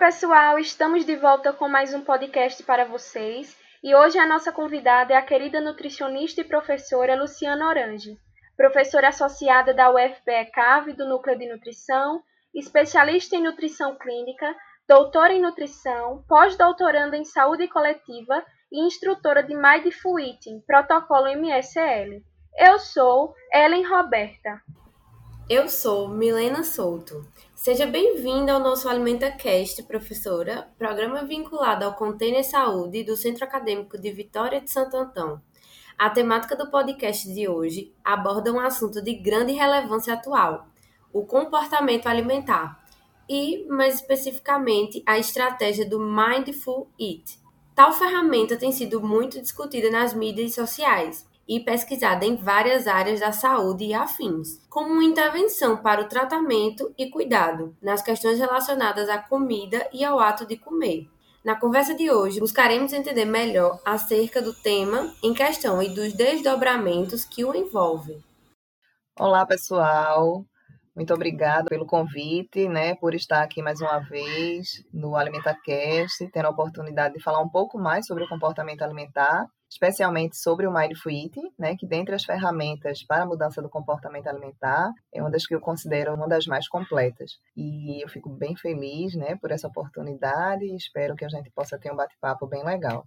Pessoal, estamos de volta com mais um podcast para vocês e hoje a nossa convidada é a querida nutricionista e professora Luciana Orange, professora associada da UFPE CAV do Núcleo de Nutrição, especialista em nutrição clínica, doutora em nutrição, pós-doutoranda em saúde coletiva e instrutora de Mindful Eating, protocolo MSL. Eu sou Ellen Roberta. Eu sou Milena Souto. Seja bem-vinda ao nosso Alimenta Cast, professora, programa vinculado ao Container Saúde do Centro Acadêmico de Vitória de Santo Antão. A temática do podcast de hoje aborda um assunto de grande relevância atual, o comportamento alimentar, e, mais especificamente, a estratégia do Mindful Eat. Tal ferramenta tem sido muito discutida nas mídias sociais e pesquisada em várias áreas da saúde e afins, como uma intervenção para o tratamento e cuidado nas questões relacionadas à comida e ao ato de comer. Na conversa de hoje, buscaremos entender melhor acerca do tema em questão e dos desdobramentos que o envolvem. Olá, pessoal. Muito obrigada pelo convite, né, por estar aqui mais uma vez no AlimentaCast, tendo a oportunidade de falar um pouco mais sobre o comportamento alimentar, especialmente sobre o Mindful Eating, né, que dentre as ferramentas para a mudança do comportamento alimentar, é uma das que eu considero uma das mais completas. E eu fico bem feliz, né, por essa oportunidade e espero que a gente possa ter um bate-papo bem legal.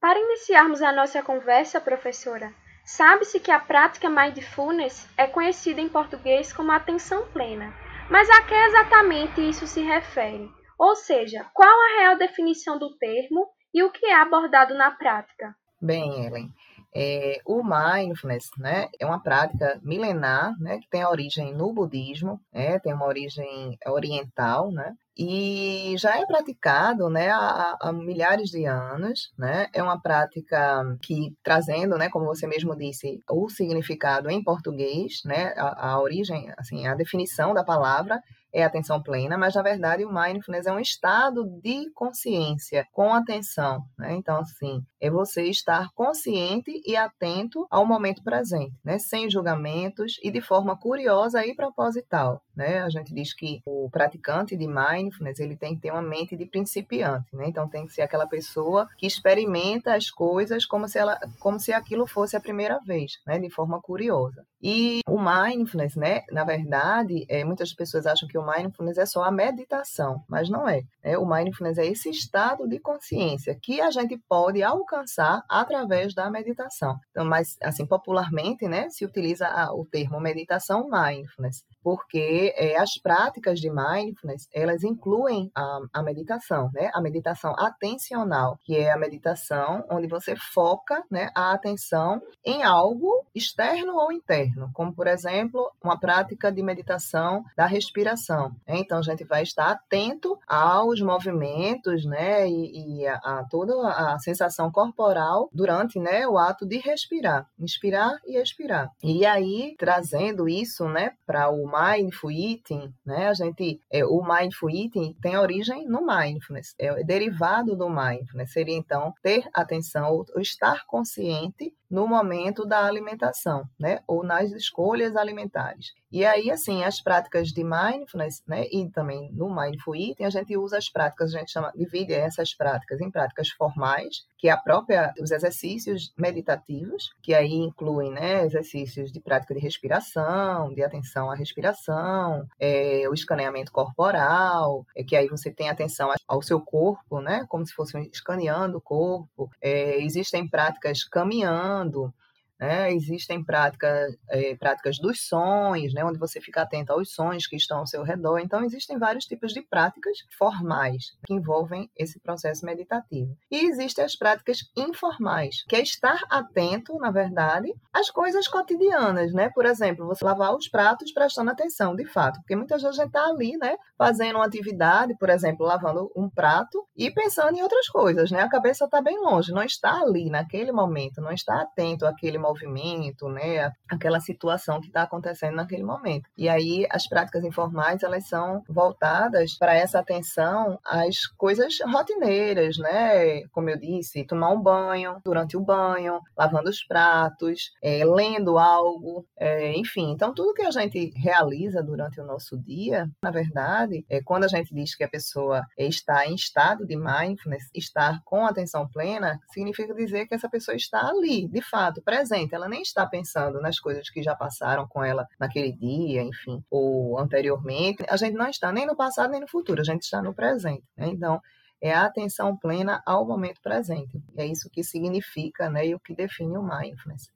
Para iniciarmos a nossa conversa, professora, sabe-se que a prática mindfulness é conhecida em português como atenção plena. Mas a que exatamente isso se refere? Ou seja, qual a real definição do termo e o que é abordado na prática? Bem, Ellen, é, o mindfulness né, é uma prática milenar né, que tem origem no budismo, né, tem uma origem oriental, né, e já é praticado né, há, há, milhares de anos. Né? É uma prática que, trazendo, né, como você mesmo disse, o significado em português, né, a, a origem, assim, a definição da palavra é atenção plena, mas na verdade o mindfulness é um estado de consciência com atenção, né? Então assim, é você estar consciente e atento ao momento presente, né? Sem julgamentos e de forma curiosa e proposital, né? A gente diz que o praticante de mindfulness, ele tem que ter uma mente de principiante, né? Então tem que ser aquela pessoa que experimenta as coisas como se ela como se aquilo fosse a primeira vez, né? De forma curiosa. E o mindfulness, né, na verdade, é, muitas pessoas acham que o mindfulness é só a meditação, mas não é. Né? O mindfulness é esse estado de consciência que a gente pode alcançar através da meditação. Então, mas assim, popularmente, né, se utiliza o termo meditação mindfulness, porque é, as práticas de mindfulness, elas incluem a, a meditação, né? A meditação atencional, que é a meditação onde você foca, né, a atenção em algo externo ou interno como por exemplo, uma prática de meditação da respiração. Né? Então, a gente vai estar atento aos movimentos, né, e, e a, a, toda a sensação corporal durante, né, o ato de respirar, inspirar e expirar. E aí, trazendo isso, né, para o mindful eating, né, a gente, é, o mindful eating tem origem no mindfulness, é derivado do mindfulness. Seria então ter atenção, ou estar consciente no momento da alimentação, né? Ou nas escolhas alimentares. E aí, assim, as práticas de mindfulness, né? E também no Mindful Eating, a gente usa as práticas, a gente chama, divide essas práticas em práticas formais, que é a própria, os exercícios meditativos, que aí incluem, né? Exercícios de prática de respiração, de atenção à respiração, é, o escaneamento corporal, é, que aí você tem atenção ao seu corpo, né? Como se fosse escaneando o corpo. É, existem práticas caminhando, falando né? Existem práticas, é, práticas dos sonhos, né? Onde você fica atento aos sonhos que estão ao seu redor. Então, existem vários tipos de práticas formais que envolvem esse processo meditativo. E existem as práticas informais, que é estar atento, na verdade, às coisas cotidianas, né? Por exemplo, você lavar os pratos prestando atenção, de fato, porque muitas vezes a gente está ali, né? Fazendo uma atividade, por exemplo, lavando um prato e pensando em outras coisas, né? A cabeça está bem longe, não está ali naquele momento, não está atento àquele movimento, né? Aquela situação que está acontecendo naquele momento. E aí as práticas informais elas são voltadas para essa atenção às coisas rotineiras, né? Como eu disse, tomar um banho durante o banho, lavando os pratos, é, lendo algo, é, enfim. Então tudo que a gente realiza durante o nosso dia, na verdade, é quando a gente diz que a pessoa está em estado de mindfulness, estar com atenção plena, significa dizer que essa pessoa está ali, de fato, presente. Ela nem está pensando nas coisas que já passaram com ela naquele dia, enfim, ou anteriormente. A gente não está nem no passado nem no futuro, a gente está no presente. Né? Então, é a atenção plena ao momento presente. É isso que significa, né, e o que define o mindfulness.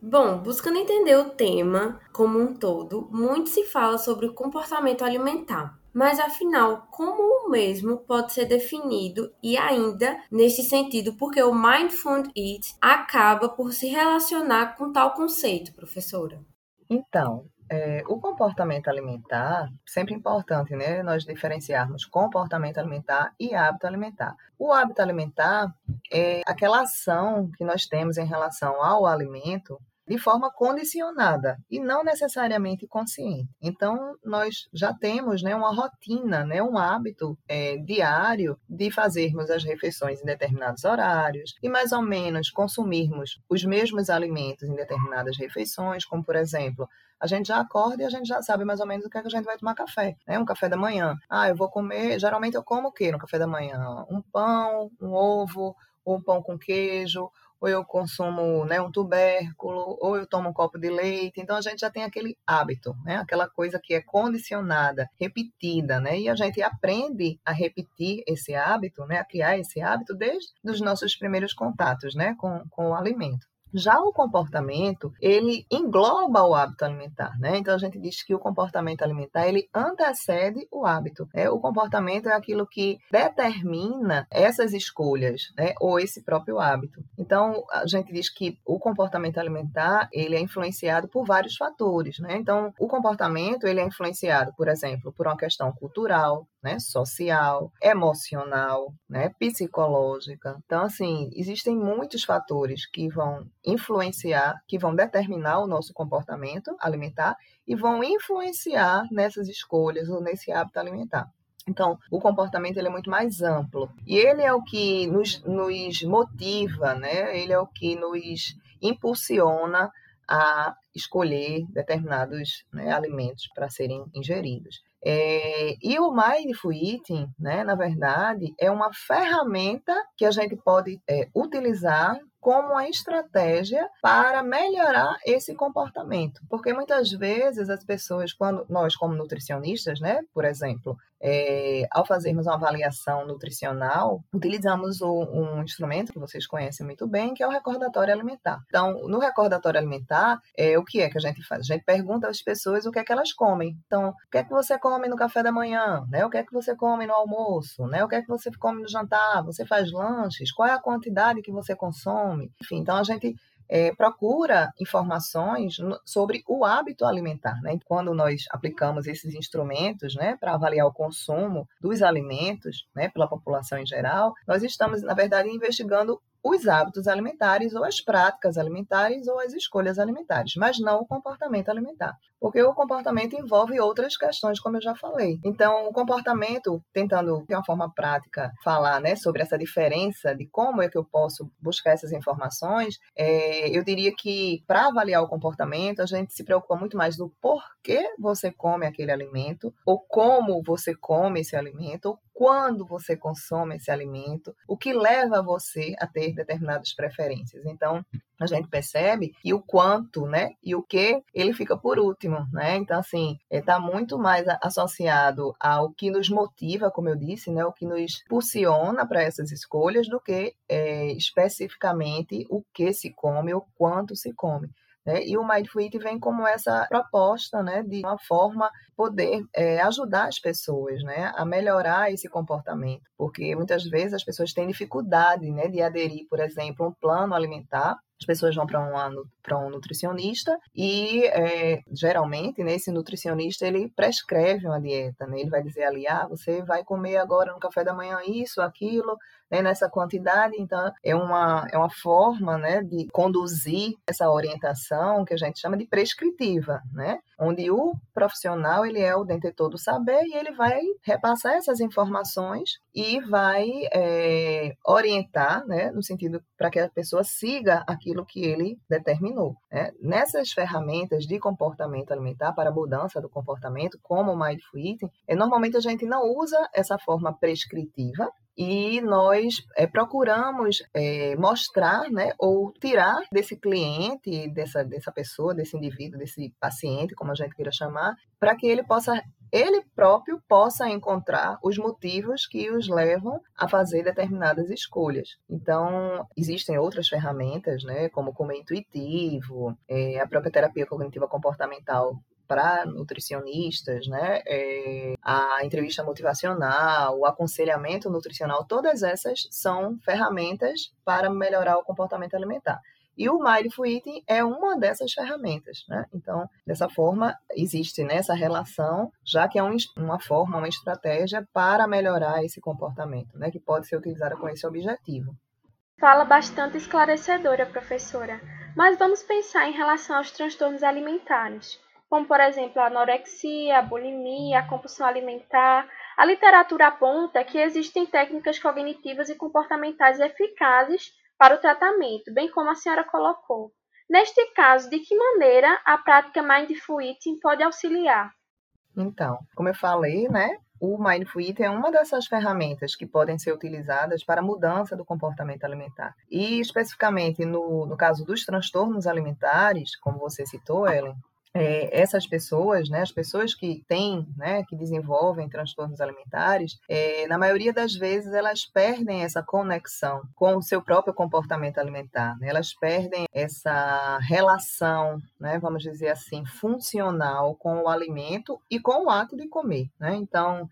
Bom, buscando entender o tema como um todo, muito se fala sobre o comportamento alimentar. Mas afinal, como o mesmo pode ser definido e ainda nesse sentido, porque o Mindful Eat acaba por se relacionar com tal conceito, professora? Então, é, o comportamento alimentar, sempre importante, né? Nós diferenciarmos comportamento alimentar e hábito alimentar. O hábito alimentar é aquela ação que nós temos em relação ao alimento de forma condicionada e não necessariamente consciente. Então, nós já temos né, uma rotina, né, um hábito é, diário de fazermos as refeições em determinados horários e mais ou menos consumirmos os mesmos alimentos em determinadas refeições, como por exemplo, a gente já acorda e a gente já sabe mais ou menos o que, é que a gente vai tomar café, né? Um café da manhã. Ah, eu vou comer, geralmente eu como o quê no café da manhã? Um pão, um ovo, ou um pão com queijo, ou eu consumo né, um tubérculo, ou eu tomo um copo de leite. Então a gente já tem aquele hábito, né? aquela coisa que é condicionada, repetida, né? E a gente aprende a repetir esse hábito, né? a criar esse hábito desde os nossos primeiros contatos né? com, com o alimento. Já o comportamento, ele engloba o hábito alimentar, né? Então a gente diz que o comportamento alimentar, ele antecede o hábito. Né? O comportamento é aquilo que determina essas escolhas, né? Ou esse próprio hábito. Então a gente diz que o comportamento alimentar, ele é influenciado por vários fatores, né? Então o comportamento, ele é influenciado, por exemplo, por uma questão cultural, né, social, emocional, né, psicológica. Então, assim, existem muitos fatores que vão influenciar, que vão determinar o nosso comportamento alimentar e vão influenciar nessas escolhas ou nesse hábito alimentar. Então, o comportamento ele é muito mais amplo. E ele é o que nos, nos motiva, né? ele é o que nos impulsiona a escolher determinados né, alimentos para serem ingeridos. É, e o Mindful Eating, né, na verdade, é uma ferramenta que a gente pode é, utilizar como uma estratégia para melhorar esse comportamento. Porque muitas vezes as pessoas, quando nós, como nutricionistas, né, por exemplo, é, ao fazermos uma avaliação nutricional, utilizamos o, um instrumento que vocês conhecem muito bem, que é o recordatório alimentar. Então, no recordatório alimentar, é, o que é que a gente faz? A gente pergunta às pessoas o que é que elas comem. Então, o que é que você come no café da manhã? Né? O que é que você come no almoço? Né? O que é que você come no jantar? Você faz lanches? Qual é a quantidade que você consome? Enfim, então a gente é, procura informações sobre o hábito alimentar. Né? Quando nós aplicamos esses instrumentos né, para avaliar o consumo dos alimentos né, pela população em geral, nós estamos, na verdade, investigando os hábitos alimentares ou as práticas alimentares ou as escolhas alimentares, mas não o comportamento alimentar. Porque o comportamento envolve outras questões, como eu já falei. Então, o comportamento, tentando de uma forma prática falar né, sobre essa diferença de como é que eu posso buscar essas informações, é, eu diria que para avaliar o comportamento, a gente se preocupa muito mais do porquê você come aquele alimento, ou como você come esse alimento, ou quando você consome esse alimento, o que leva você a ter determinadas preferências. Então, a gente percebe que o quanto, né, e o que, ele fica por último, né? Então, assim, está muito mais associado ao que nos motiva, como eu disse, né, o que nos impulsiona para essas escolhas, do que é, especificamente o que se come ou quanto se come. Né? E o Mindful Eating vem como essa proposta né, de uma forma poder é, ajudar as pessoas né, a melhorar esse comportamento, porque muitas vezes as pessoas têm dificuldade né, de aderir, por exemplo, a um plano alimentar as pessoas vão para um, um nutricionista e é, geralmente né, esse nutricionista ele prescreve uma dieta, né? ele vai dizer ali, ah, você vai comer agora no café da manhã isso, aquilo, né, nessa quantidade, então é uma, é uma forma né, de conduzir essa orientação que a gente chama de prescritiva, né? onde o profissional ele é o detentor do saber e ele vai repassar essas informações e vai é, orientar, né, no sentido para que a pessoa siga aquilo que ele determinou. Né? Nessas ferramentas de comportamento alimentar para mudança do comportamento, como o Mindful Eating, é, normalmente a gente não usa essa forma prescritiva, e nós é, procuramos é, mostrar, né, ou tirar desse cliente, dessa, dessa pessoa, desse indivíduo, desse paciente, como a gente queira chamar, para que ele possa ele próprio possa encontrar os motivos que os levam a fazer determinadas escolhas. Então, existem outras ferramentas, né, como comer intuitivo, é, a própria terapia cognitiva comportamental para nutricionistas, né? É, a entrevista motivacional, o aconselhamento nutricional, todas essas são ferramentas para melhorar o comportamento alimentar. E o Mindful Eating é uma dessas ferramentas, né? Então, dessa forma, existe nessa né, relação, já que é um, uma forma, uma estratégia para melhorar esse comportamento, né? Que pode ser utilizada com esse objetivo. Fala bastante esclarecedora, professora. Mas vamos pensar em relação aos transtornos alimentares como por exemplo a anorexia, a bulimia, a compulsão alimentar. A literatura aponta que existem técnicas cognitivas e comportamentais eficazes para o tratamento, bem como a senhora colocou. Neste caso, de que maneira a prática Mindful Eating pode auxiliar? Então, como eu falei, né, o Mindful Eating é uma dessas ferramentas que podem ser utilizadas para a mudança do comportamento alimentar. E especificamente no, no caso dos transtornos alimentares, como você citou, Ellen, é, essas pessoas, né, as pessoas que têm, né, que desenvolvem transtornos alimentares, é, na maioria das vezes elas perdem essa conexão com o seu próprio comportamento alimentar, né? elas perdem essa relação, né, vamos dizer assim, funcional com o alimento e com o ato de comer. Né? Então,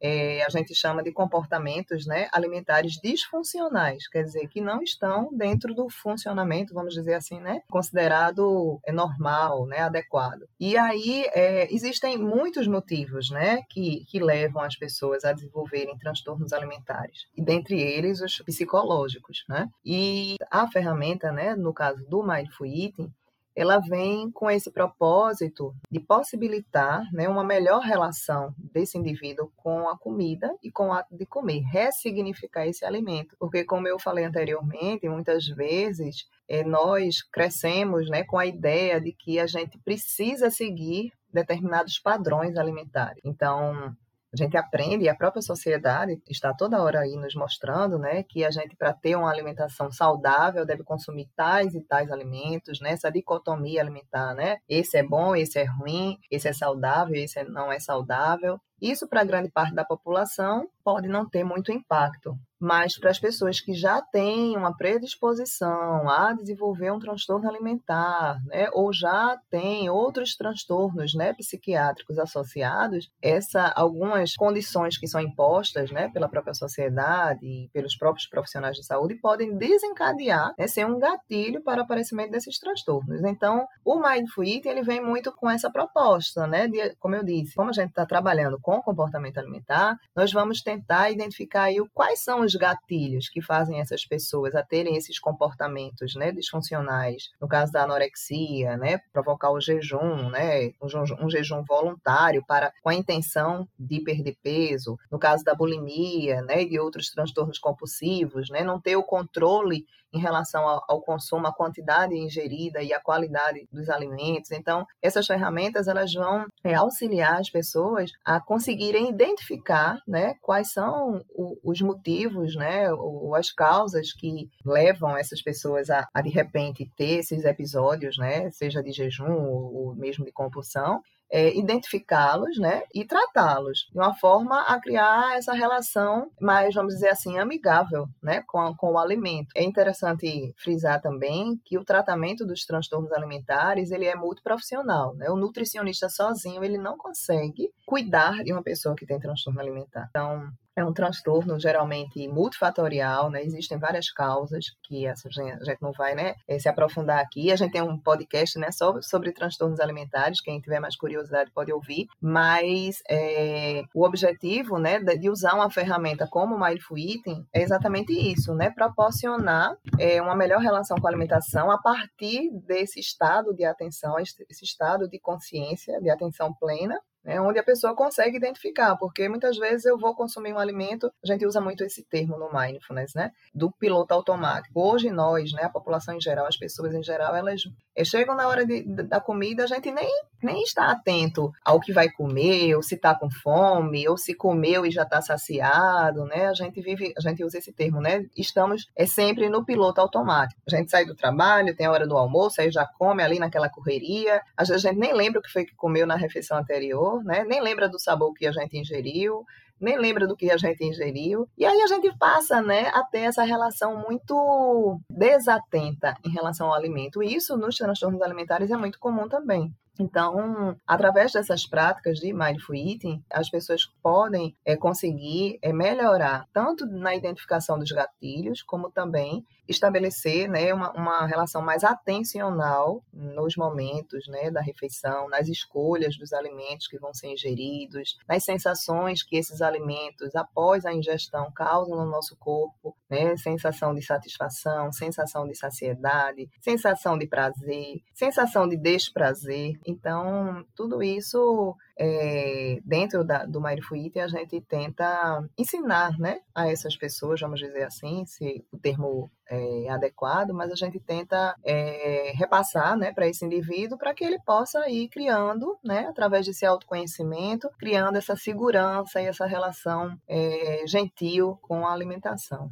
é, a gente chama de comportamentos né, alimentares disfuncionais, quer dizer, que não estão dentro do funcionamento, vamos dizer assim, né, considerado é, normal, né, adequado. E aí é, existem muitos motivos né, que, que levam as pessoas a desenvolverem transtornos alimentares, e dentre eles os psicológicos. Né? E a ferramenta, né, no caso do Mindful Eating, ela vem com esse propósito de possibilitar né, uma melhor relação desse indivíduo com a comida e com o ato de comer, ressignificar esse alimento. Porque, como eu falei anteriormente, muitas vezes é, nós crescemos né, com a ideia de que a gente precisa seguir determinados padrões alimentares. Então, a gente aprende, e a própria sociedade está toda hora aí nos mostrando, né, que a gente, para ter uma alimentação saudável, deve consumir tais e tais alimentos, né, essa dicotomia alimentar, né, esse é bom, esse é ruim, esse é saudável, esse não é saudável. Isso, para grande parte da população, pode não ter muito impacto, mas para as pessoas que já têm uma predisposição a desenvolver um transtorno alimentar, né, ou já têm outros transtornos né, psiquiátricos associados, essa, algumas condições que são impostas né, pela própria sociedade e pelos próprios profissionais de saúde podem desencadear, né, ser um gatilho para o aparecimento desses transtornos. Então, o Mindful Eating ele vem muito com essa proposta, né, de, como eu disse, como a gente está trabalhando com comportamento alimentar, nós vamos tentar identificar aí quais são os os gatilhos que fazem essas pessoas a terem esses comportamentos né, disfuncionais, no caso da anorexia, né, provocar o jejum, né, um, um jejum voluntário para, com a intenção de perder peso, no caso da bulimia né, e de outros transtornos compulsivos, né, não ter o controle em relação ao, ao, consumo, a quantidade ingerida e a qualidade dos alimentos. Então, essas ferramentas elas vão é, auxiliar as pessoas a conseguirem identificar né, quais são o, os motivos, né, ou, as causas que levam essas pessoas a, a, de repente ter esses episódios, né, seja de jejum ou, ou mesmo de compulsão, é, identificá-los né, e tratá-los de uma forma a criar essa relação mais, vamos dizer assim, amigável né, com, com o alimento. É interessante frisar também que o tratamento dos transtornos alimentares ele é multiprofissional. Né? O nutricionista sozinho ele não consegue cuidar de uma pessoa que tem transtorno alimentar. Então, é um transtorno geralmente multifatorial, né? Existem várias causas que a gente não vai, né, eh, se aprofundar aqui. A gente tem um podcast, né, sobre, sobre transtornos alimentares. Quem tiver mais curiosidade pode ouvir. Mas é, o objetivo, né, de usar uma ferramenta como o Mindful Eating é exatamente isso, né? Proporcionar é, uma melhor relação com a alimentação a partir desse estado de atenção, esse estado de consciência, de atenção plena, né, onde a pessoa consegue identificar, porque muitas vezes eu vou consumir um alimento, a gente usa muito esse termo no mindfulness, né, do piloto automático. Hoje nós, né, a população em geral, as pessoas em geral, elas eh, chegam na hora de, da comida, a gente nem, nem está atento ao que vai comer, ou se está com fome, ou se comeu e já está saciado, né, a gente vive, a gente usa esse termo, né, estamos é sempre no piloto automático. A gente sai do trabalho, tem a hora do almoço, aí já come ali naquela correria, às vezes a gente nem lembra o que foi que comeu na refeição anterior, sabor, né? Nem lembra do sabor que a gente ingeriu, nem lembra do que a gente ingeriu. E aí a gente passa, né, a ter essa relação muito desatenta em relação ao alimento. E isso nos transtornos alimentares é muito comum também. Então, através dessas práticas de mindful eating, as pessoas podem é, conseguir é, melhorar tanto na identificação dos gatilhos, como também estabelecer né, uma, uma relação mais atencional nos momentos né, da refeição, nas escolhas dos alimentos que vão ser ingeridos, nas sensações que esses alimentos, após a ingestão, causam no nosso corpo, né, sensação de satisfação, sensação de saciedade, sensação de prazer, sensação de desprazer. Então, tudo isso é, dentro da, do Eating a gente tenta ensinar né, a essas pessoas, vamos dizer assim, se o termo é adequado, mas a gente tenta é, repassar né, para esse indivíduo para que ele possa ir criando, né, através desse autoconhecimento, criando essa segurança e essa relação é, gentil com a alimentação.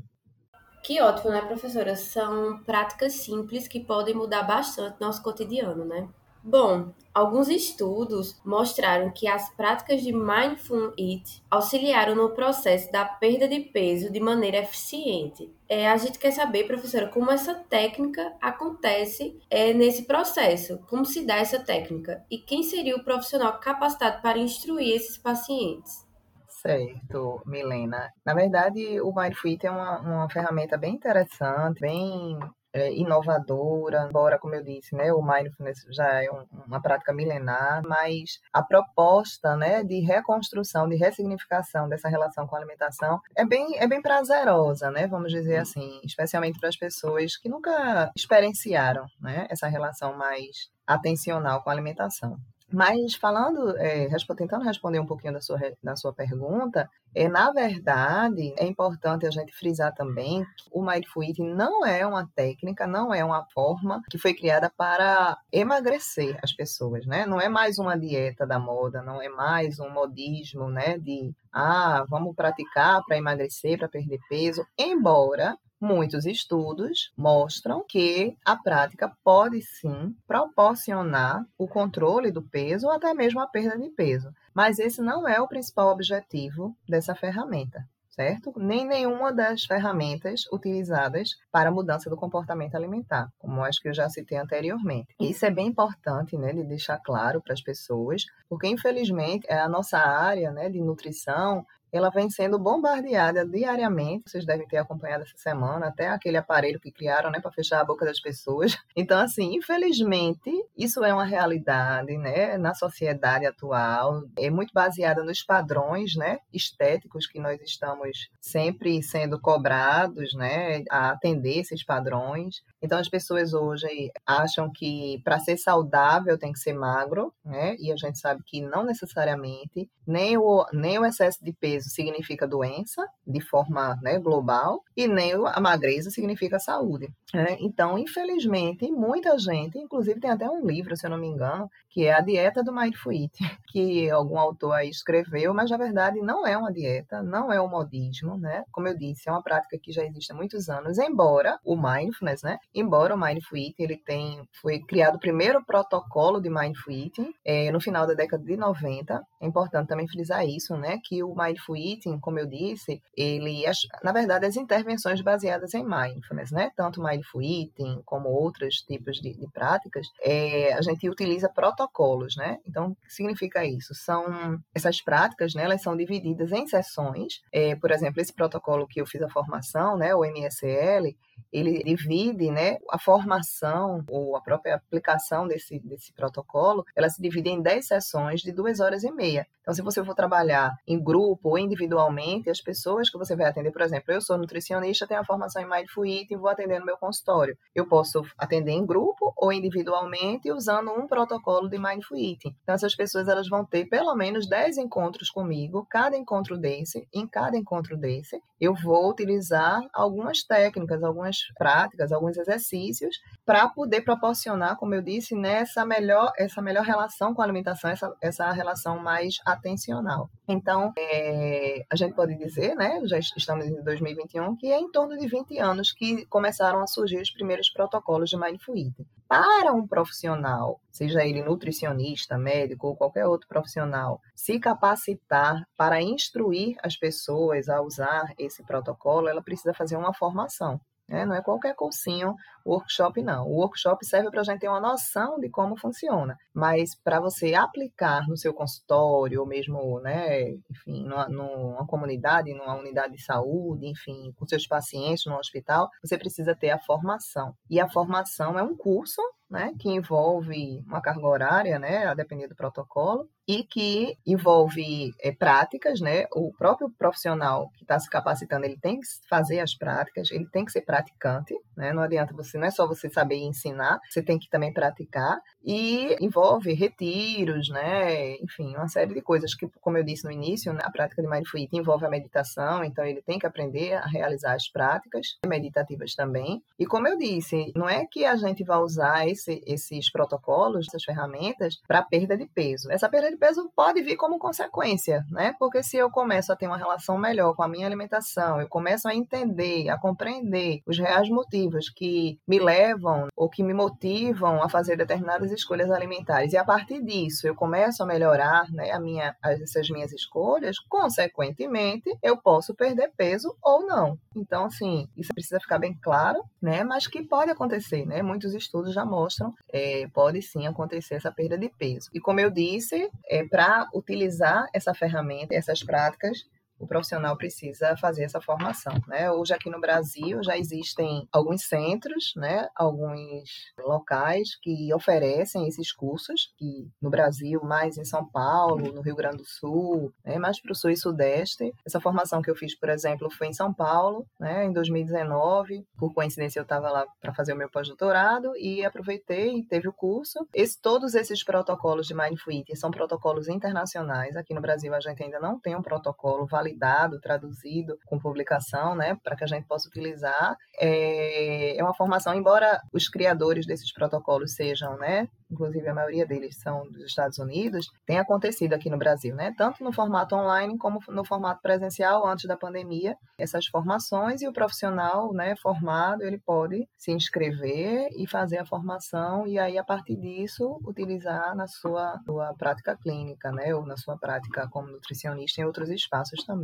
Que ótimo, né, professora? São práticas simples que podem mudar bastante nosso cotidiano, né? Bom, alguns estudos mostraram que as práticas de Mindful Eat auxiliaram no processo da perda de peso de maneira eficiente. É, a gente quer saber, professora, como essa técnica acontece é, nesse processo, como se dá essa técnica e quem seria o profissional capacitado para instruir esses pacientes. Certo, Milena. Na verdade, o Mindful é uma, uma ferramenta bem interessante, bem inovadora, embora, como eu disse, né, o mindfulness já é um, uma prática milenar, mas a proposta né, de reconstrução, de ressignificação dessa relação com a alimentação é bem, é bem prazerosa, né, vamos dizer assim, especialmente para as pessoas que nunca experienciaram né, essa relação mais atencional com a alimentação. Mas falando, é, tentando responder um pouquinho da sua, da sua pergunta, é, na verdade, é importante a gente frisar também que o Mindful Eating não é uma técnica, não é uma forma que foi criada para emagrecer as pessoas, né? Não é mais uma dieta da moda, não é mais um modismo, né? De, ah, vamos praticar para emagrecer, para perder peso. Embora Muitos estudos mostram que a prática pode sim proporcionar o controle do peso ou até mesmo a perda de peso, mas esse não é o principal objetivo dessa ferramenta certo? Nem nenhuma das ferramentas utilizadas para a mudança do comportamento alimentar, como acho que eu já citei anteriormente. Isso é bem importante, né, de deixar claro para as pessoas, porque infelizmente é a nossa área, né, de nutrição ela vem sendo bombardeada diariamente. Vocês devem ter acompanhado essa semana, até aquele aparelho que criaram, né, para fechar a boca das pessoas. Então, assim, infelizmente, isso é uma realidade, né, na sociedade atual. É muito baseada nos padrões, né, estéticos que nós estamos sempre sendo cobrados, né, a atender esses padrões. Então, as pessoas hoje acham que para ser saudável tem que ser magro, né, e a gente sabe que não necessariamente, nem o, nem o excesso de peso significa doença, de forma né, global, e nem a magreza significa saúde. Né? Então, infelizmente, muita gente, inclusive tem até um livro, se eu não me engano, que é a dieta do Mindful Eating, que algum autor aí escreveu, mas na verdade não é uma dieta, não é um modismo, né? Como eu disse, é uma prática que já existe há muitos anos, embora o mindfulness, né? Embora o Mindful Eating, ele tem, foi criado o primeiro protocolo de Mindful Eating é, no final da década de 90. É importante também frisar isso, né? Que o Mindful Eating, como eu disse, ele, na verdade, as intervenções baseadas em mindfulness, né? Tanto Mindful Eating como outros tipos de, de práticas, é, a gente utiliza protocolos né? Então, o que significa isso? São essas práticas, né? Elas são divididas em sessões. É, por exemplo, esse protocolo que eu fiz a formação, né? O MSL, ele divide, né, a formação ou a própria aplicação desse, desse protocolo, ela se divide em 10 sessões de duas horas e meia. Então, se você for trabalhar em grupo ou individualmente, as pessoas que você vai atender, por exemplo, eu sou nutricionista, tenho a formação em Mindful Eating, vou atender no meu consultório. Eu posso atender em grupo ou individualmente usando um protocolo de Mindful Eating. Então, essas pessoas elas vão ter pelo menos 10 encontros comigo, cada encontro desse, em cada encontro desse, eu vou utilizar algumas técnicas, algumas práticas, alguns exercícios para poder proporcionar, como eu disse, nessa melhor, essa melhor relação com a alimentação, essa, essa relação mais atencional. Então, é, a gente pode dizer, né, já estamos em 2021, que é em torno de 20 anos que começaram a surgir os primeiros protocolos de Mindful Eating. Para um profissional, seja ele nutricionista, médico ou qualquer outro profissional, se capacitar para instruir as pessoas a usar esse protocolo, ela precisa fazer uma formação. Né? Não é qualquer cursinho, workshop, não. O workshop serve para a gente ter uma noção de como funciona, mas para você aplicar no seu consultório, ou mesmo, né, enfim, numa, numa comunidade, numa unidade de saúde, enfim, com seus pacientes no hospital, você precisa ter a formação. E a formação é um curso né, que envolve uma carga horária, né, a depender do protocolo, e que envolve é, práticas, né? O próprio profissional que está se capacitando, ele tem que fazer as práticas, ele tem que ser praticante, né? Não adianta você, não é só você saber ensinar, você tem que também praticar e envolve retiros, né? Enfim, uma série de coisas que, como eu disse no início, né? a prática de Mindful envolve a meditação, então ele tem que aprender a realizar as práticas meditativas também. E como eu disse, não é que a gente vai usar esse, esses protocolos, essas ferramentas para perda de peso. Essa perda de peso pode vir como consequência, né? Porque se eu começo a ter uma relação melhor com a minha alimentação, eu começo a entender, a compreender os reais motivos que me levam ou que me motivam a fazer determinadas escolhas alimentares, e a partir disso eu começo a melhorar né, a minha, essas minhas escolhas, consequentemente, eu posso perder peso ou não. Então, assim, isso precisa ficar bem claro, né? Mas que pode acontecer, né? Muitos estudos já mostram, é, pode sim acontecer essa perda de peso. E como eu disse, é, para utilizar essa ferramenta, essas práticas, o profissional precisa fazer essa formação. Né? Hoje aqui no Brasil já existem alguns centros, né? alguns locais que oferecem esses cursos, que no Brasil, mais em São Paulo, no Rio Grande do Sul, né? mais para o Sul e Sudeste. Essa formação que eu fiz, por exemplo, foi em São Paulo, né? em 2019. Por coincidência, eu estava lá para fazer o meu pós-doutorado e aproveitei e teve o curso. Esse, todos esses protocolos de Mindful Eating são protocolos internacionais. Aqui no Brasil, a gente ainda não tem um protocolo validado validado, traduzido com publicação, né, para que a gente possa utilizar. É, é uma formação, embora os criadores desses protocolos sejam, né, inclusive a maioria deles são dos Estados Unidos, tem acontecido aqui no Brasil, né, tanto no formato online como no formato presencial antes da pandemia, essas formações e o profissional, né, formado, ele pode se inscrever e fazer a formação e aí a partir disso utilizar na sua, sua prática clínica, né, ou na sua prática como nutricionista em outros espaços também.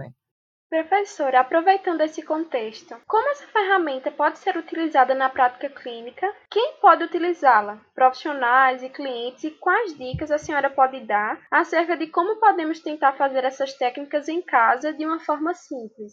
Professora, aproveitando esse contexto, como essa ferramenta pode ser utilizada na prática clínica? Quem pode utilizá-la? Profissionais e clientes? E quais dicas a senhora pode dar acerca de como podemos tentar fazer essas técnicas em casa de uma forma simples?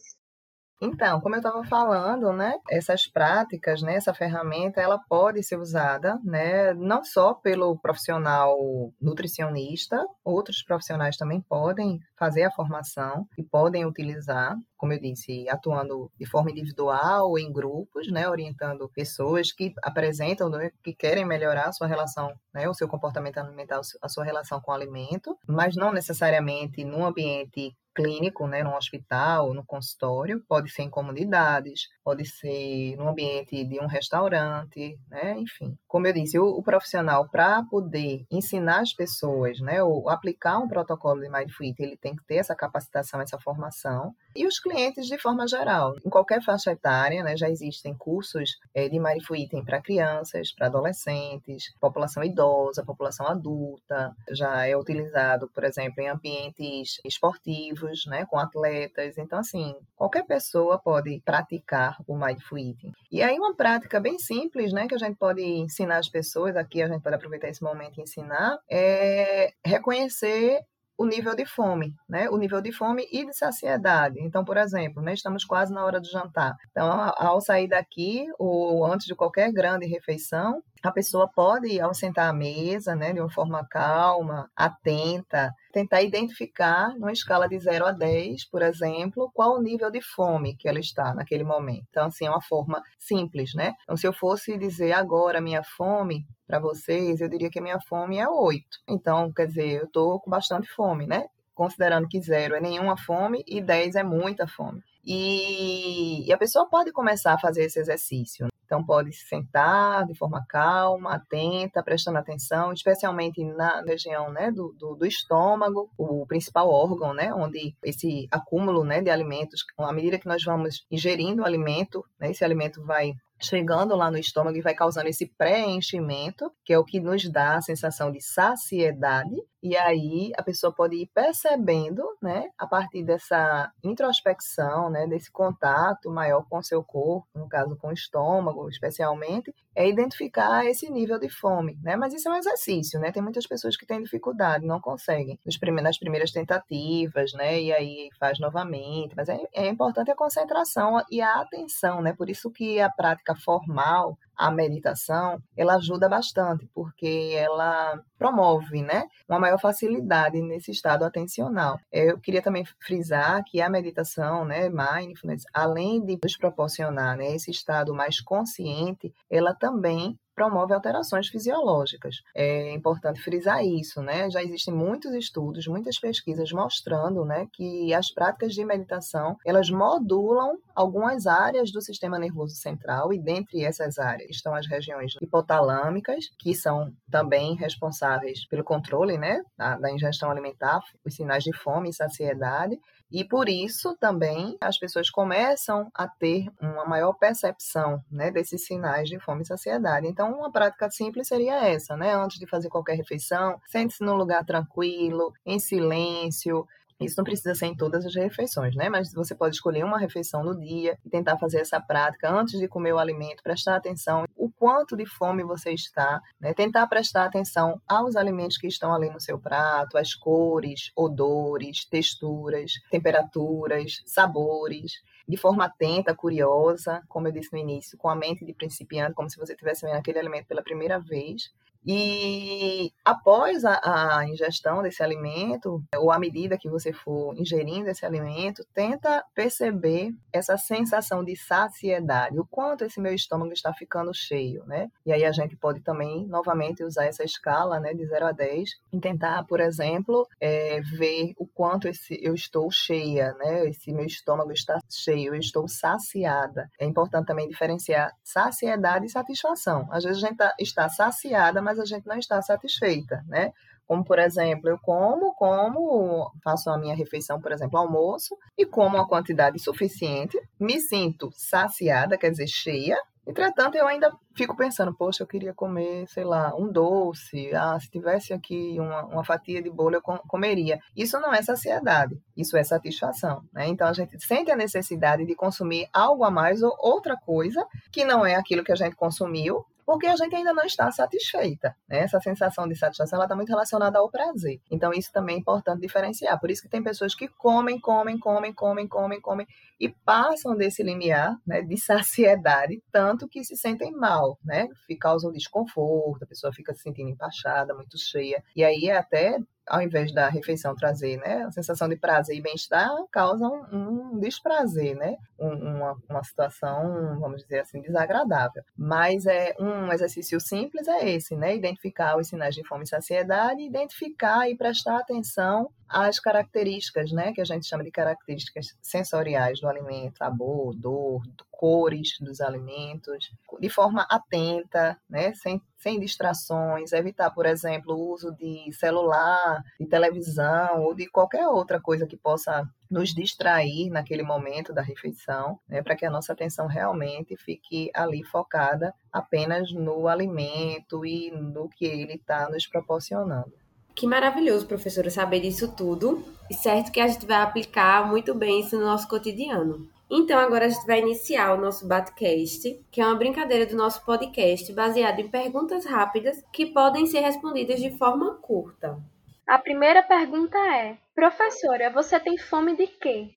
Então, como eu estava falando, né, essas práticas, né, essa ferramenta, ela pode ser usada, né, não só pelo profissional nutricionista, outros profissionais também podem fazer a formação e podem utilizar, como eu disse, atuando de forma individual ou em grupos, né, orientando pessoas que apresentam, né, que querem melhorar a sua relação, né, o seu comportamento alimentar, a sua relação com o alimento, mas não necessariamente num ambiente clínico, né, no hospital, no consultório, pode ser em comunidades, pode ser no ambiente de um restaurante, né, enfim. Como eu disse, o, o profissional para poder ensinar as pessoas, né, ou aplicar um protocolo de Eating, ele tem que ter essa capacitação, essa formação. E os clientes de forma geral, em qualquer faixa etária, né, já existem cursos é, de Eating para crianças, para adolescentes, população idosa, população adulta, já é utilizado, por exemplo, em ambientes esportivos né, com atletas. Então, assim, qualquer pessoa pode praticar o Mindful Eating. E aí, uma prática bem simples, né, que a gente pode ensinar as pessoas, aqui a gente pode aproveitar esse momento e ensinar, é reconhecer o nível de fome, né? O nível de fome e de saciedade. Então, por exemplo, né, estamos quase na hora do jantar. Então, ao sair daqui ou antes de qualquer grande refeição, a pessoa pode, ao sentar à mesa, né, de uma forma calma, atenta, tentar identificar, numa escala de 0 a 10, por exemplo, qual o nível de fome que ela está naquele momento. Então, assim, é uma forma simples, né? Então, se eu fosse dizer agora minha fome para vocês, eu diria que a minha fome é 8. Então, quer dizer, eu estou com bastante fome, né? Considerando que zero é nenhuma fome e 10 é muita fome. E a pessoa pode começar a fazer esse exercício. Então, pode se sentar de forma calma, atenta, prestando atenção, especialmente na região né, do, do, do, estômago, o principal órgão, né, onde esse acúmulo né, de alimentos, à medida que nós vamos ingerindo o alimento, né, esse alimento vai chegando lá no estômago e vai causando esse preenchimento, que é o que nos dá a sensação de saciedade, e aí a pessoa pode ir percebendo, né, a partir dessa introspecção, né, desse contato maior com o seu corpo, no caso com o estômago, especialmente, é identificar esse nível de fome, né? Mas isso é um exercício, né? Tem muitas pessoas que têm dificuldade, não conseguem nas primeiras tentativas, né? E aí faz novamente, mas é, é importante a concentração e a atenção, né? Por isso que a prática formal a meditação, ela ajuda bastante, porque ela promove, né, uma maior facilidade nesse estado atencional. Eu queria também frisar que a meditação, né, mindfulness, além de nos proporcionar, né, esse estado mais consciente, ela também promove alterações fisiológicas. É importante frisar isso, né? Já existem muitos estudos, muitas pesquisas mostrando, né, que as práticas de meditação, elas modulam algumas áreas do sistema nervoso central e dentre essas áreas estão as regiões hipotalâmicas, que são também responsáveis pelo controle, né, da, da ingestão alimentar, os sinais de fome e saciedade, e por isso também as pessoas começam a ter uma maior percepção né, desses sinais de fome e saciedade. Então, uma prática simples seria essa, né? Antes de fazer qualquer refeição, sente-se num lugar tranquilo, em silêncio, isso não precisa ser em todas as refeições, né? Mas você pode escolher uma refeição no dia e tentar fazer essa prática antes de comer o alimento, prestar atenção o quanto de fome você está, né? Tentar prestar atenção aos alimentos que estão ali no seu prato, as cores, odores, texturas, temperaturas, sabores de forma atenta, curiosa, como eu disse no início, com a mente de principiante, como se você estivesse vendo aquele alimento pela primeira vez, e após a, a, ingestão desse alimento, ou à medida que você for ingerindo esse alimento, tenta perceber essa sensação de saciedade, o quanto esse meu estômago está ficando cheio, né? E aí a gente pode também, novamente, usar essa escala, né, de 0 a 10, e tentar, por exemplo, é, ver o quanto esse, eu estou cheia, né? Esse meu estômago está cheio, eu estou saciada. É importante também diferenciar saciedade e satisfação. Às vezes a gente tá, está saciada, mas mas a gente não está satisfeita, né? Como, por exemplo, eu como, como, faço a minha refeição, por exemplo, almoço, e como uma quantidade suficiente, me sinto saciada, quer dizer, cheia, Entretanto, eu ainda fico pensando, poxa, eu queria comer, sei lá, um doce. Ah, se tivesse aqui uma, uma fatia de bolo, eu comeria. Isso não é saciedade, isso é satisfação. Né? Então, a gente sente a necessidade de consumir algo a mais ou outra coisa que não é aquilo que a gente consumiu porque a gente ainda não está satisfeita. Né? Essa sensação de satisfação está muito relacionada ao prazer. Então, isso também é importante diferenciar. Por isso que tem pessoas que comem, comem, comem, comem, comem, comem e passam desse limiar né, de saciedade, tanto que se sentem mal, né? Causa um desconforto, a pessoa fica se sentindo empachada, muito cheia. E aí é até ao invés da refeição trazer né, a sensação de prazer e bem-estar, causa um, um desprazer, né? Um, uma, uma situação, vamos dizer assim, desagradável. Mas é um exercício simples é esse, né? Identificar os sinais de fome e saciedade, identificar e prestar atenção às características, né? Que a gente chama de características sensoriais do alimento, sabor, dor, cores dos alimentos, de forma atenta, né? Sem sem distrações, evitar, por exemplo, o uso de celular, de televisão ou de qualquer outra coisa que possa nos distrair naquele momento da refeição, né, para que a nossa atenção realmente fique ali focada apenas no alimento e no que ele está nos proporcionando. Que maravilhoso, professora, saber disso tudo. E certo que a gente vai aplicar muito bem isso no nosso cotidiano. Então, agora a gente vai iniciar o nosso Batcast, que é uma brincadeira do nosso podcast baseado em perguntas rápidas que podem ser respondidas de forma curta. A primeira pergunta é: Professora, você tem fome de quê?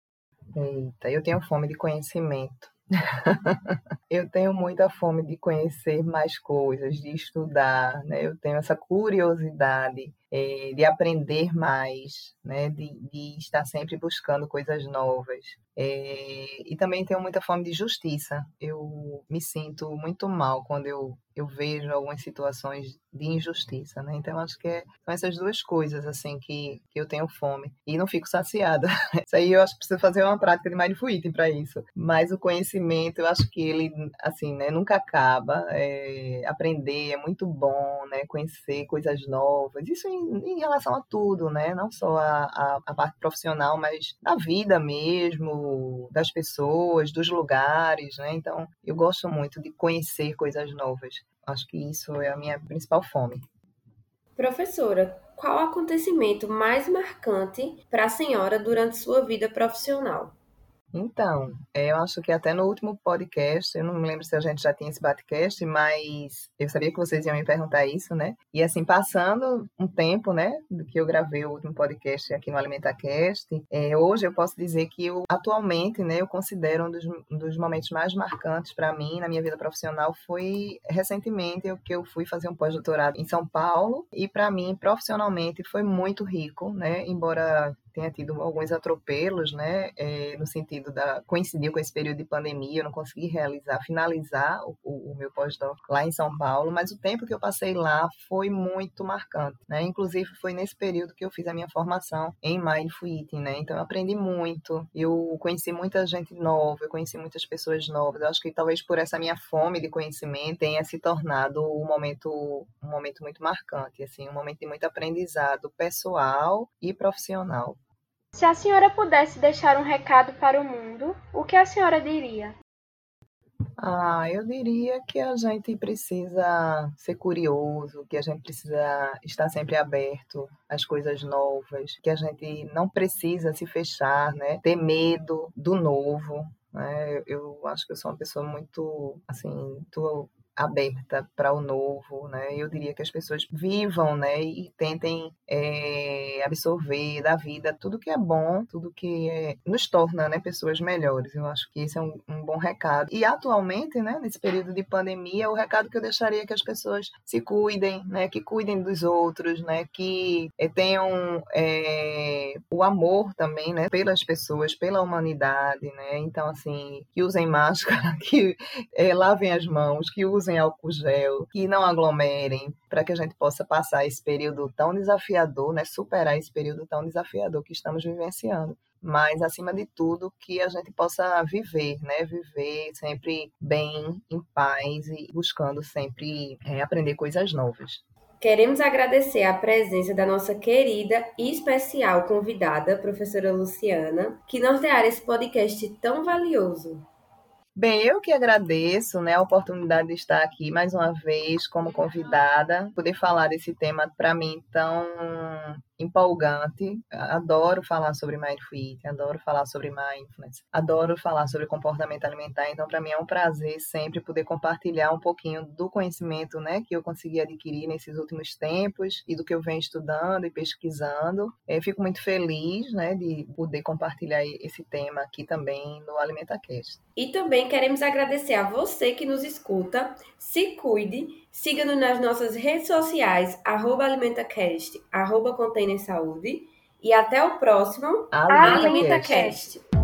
Eita, eu tenho fome de conhecimento. eu tenho muita fome de conhecer mais coisas, de estudar, né? Eu tenho essa curiosidade é, de aprender mais, né? De, de, estar sempre buscando coisas novas. É, e também tenho muita fome de justiça. Eu me sinto muito mal quando eu, eu vejo algumas situações de injustiça, né? Então acho que é, são essas duas coisas assim que, que eu tenho fome e não fico saciada. Isso aí eu acho que preciso fazer uma prática de mindful eating para isso. Mas o conhecimento, eu acho que ele assim, né? Nunca acaba. É, aprender é muito bom, né? Conhecer coisas novas. Isso em, em relação a tudo, né? Não só a, a, a parte profissional, mas da vida mesmo das pessoas, dos lugares, né? Então, eu gosto muito de conhecer coisas novas. Acho que isso é a minha principal fome. Professora, qual acontecimento mais marcante para a senhora durante sua vida profissional? Então, é, eu acho que até no último podcast, eu não me lembro se a gente já tinha esse podcast, mas eu sabia que vocês iam me perguntar isso, né? E assim, passando um tempo, né, do que eu gravei o último podcast aqui no AlimentaCast, é, hoje eu posso dizer que eu, atualmente, né, eu considero um dos, um dos momentos mais marcantes para mim na minha vida profissional foi recentemente que eu fui fazer um pós-doutorado em São Paulo e para mim, profissionalmente, foi muito rico, né? Embora tenha tido alguns atropelos, né, é, no sentido da coincidiu com esse período de pandemia, eu não consegui realizar, finalizar o, o, o meu pós-doc lá em São Paulo, mas o tempo que eu passei lá foi muito marcante, né, inclusive foi nesse período que eu fiz a minha formação em Mindful Eating, né, então eu aprendi muito, eu conheci muita gente nova, eu conheci muitas pessoas novas, eu acho que talvez por essa minha fome de conhecimento tenha se tornado um momento, um momento muito marcante, assim, um momento de muito aprendizado pessoal e profissional. Se a senhora pudesse deixar um recado para o mundo, o que a senhora diria? Ah, eu diria que a gente precisa ser curioso, que a gente precisa estar sempre aberto às coisas novas, que a gente não precisa se fechar, né? Ter medo do novo. Né? Eu acho que eu sou uma pessoa muito, assim, muito aberta para o novo, né? Eu diria que as pessoas vivam, né, e tentem é, absorver da vida tudo que é bom, tudo que é, nos torna, né, pessoas melhores. Eu acho que esse é um, um, bom recado. E atualmente, né, nesse período de pandemia, o recado que eu deixaria é que as pessoas se cuidem, né, que cuidem dos outros, né, que é, tenham é, o amor também, né, pelas pessoas, pela humanidade, né. Então, assim, que usem máscara, que é, lavem as mãos, que usem usem álcool gel, que não aglomerem, para que a gente possa passar esse período tão desafiador, né, superar esse período tão desafiador que estamos vivenciando. Mas, acima de tudo, que a gente possa viver, né? Viver sempre bem, em paz e buscando sempre é, aprender coisas novas. Queremos agradecer a presença da nossa querida e especial convidada, professora Luciana, que nos dará esse podcast tão valioso. Bem, eu que agradeço né, a oportunidade de estar aqui mais uma vez como convidada, poder falar desse tema para mim tão empolgante. Adoro falar sobre mindful eating, adoro falar sobre mindfulness, adoro falar sobre comportamento alimentar. Então, para mim é um prazer sempre poder compartilhar um pouquinho do conhecimento, né, que eu consegui adquirir nesses últimos tempos e do que eu venho estudando e pesquisando. Eu fico muito feliz, né, de poder compartilhar esse tema aqui também no AlimentaCast. E também queremos agradecer a você que nos escuta. Se cuide, siga-nos nas nossas redes sociais, AlimentaCast, arroba Container Saúde. E até o próximo AlimentaCast. AlimentaCast.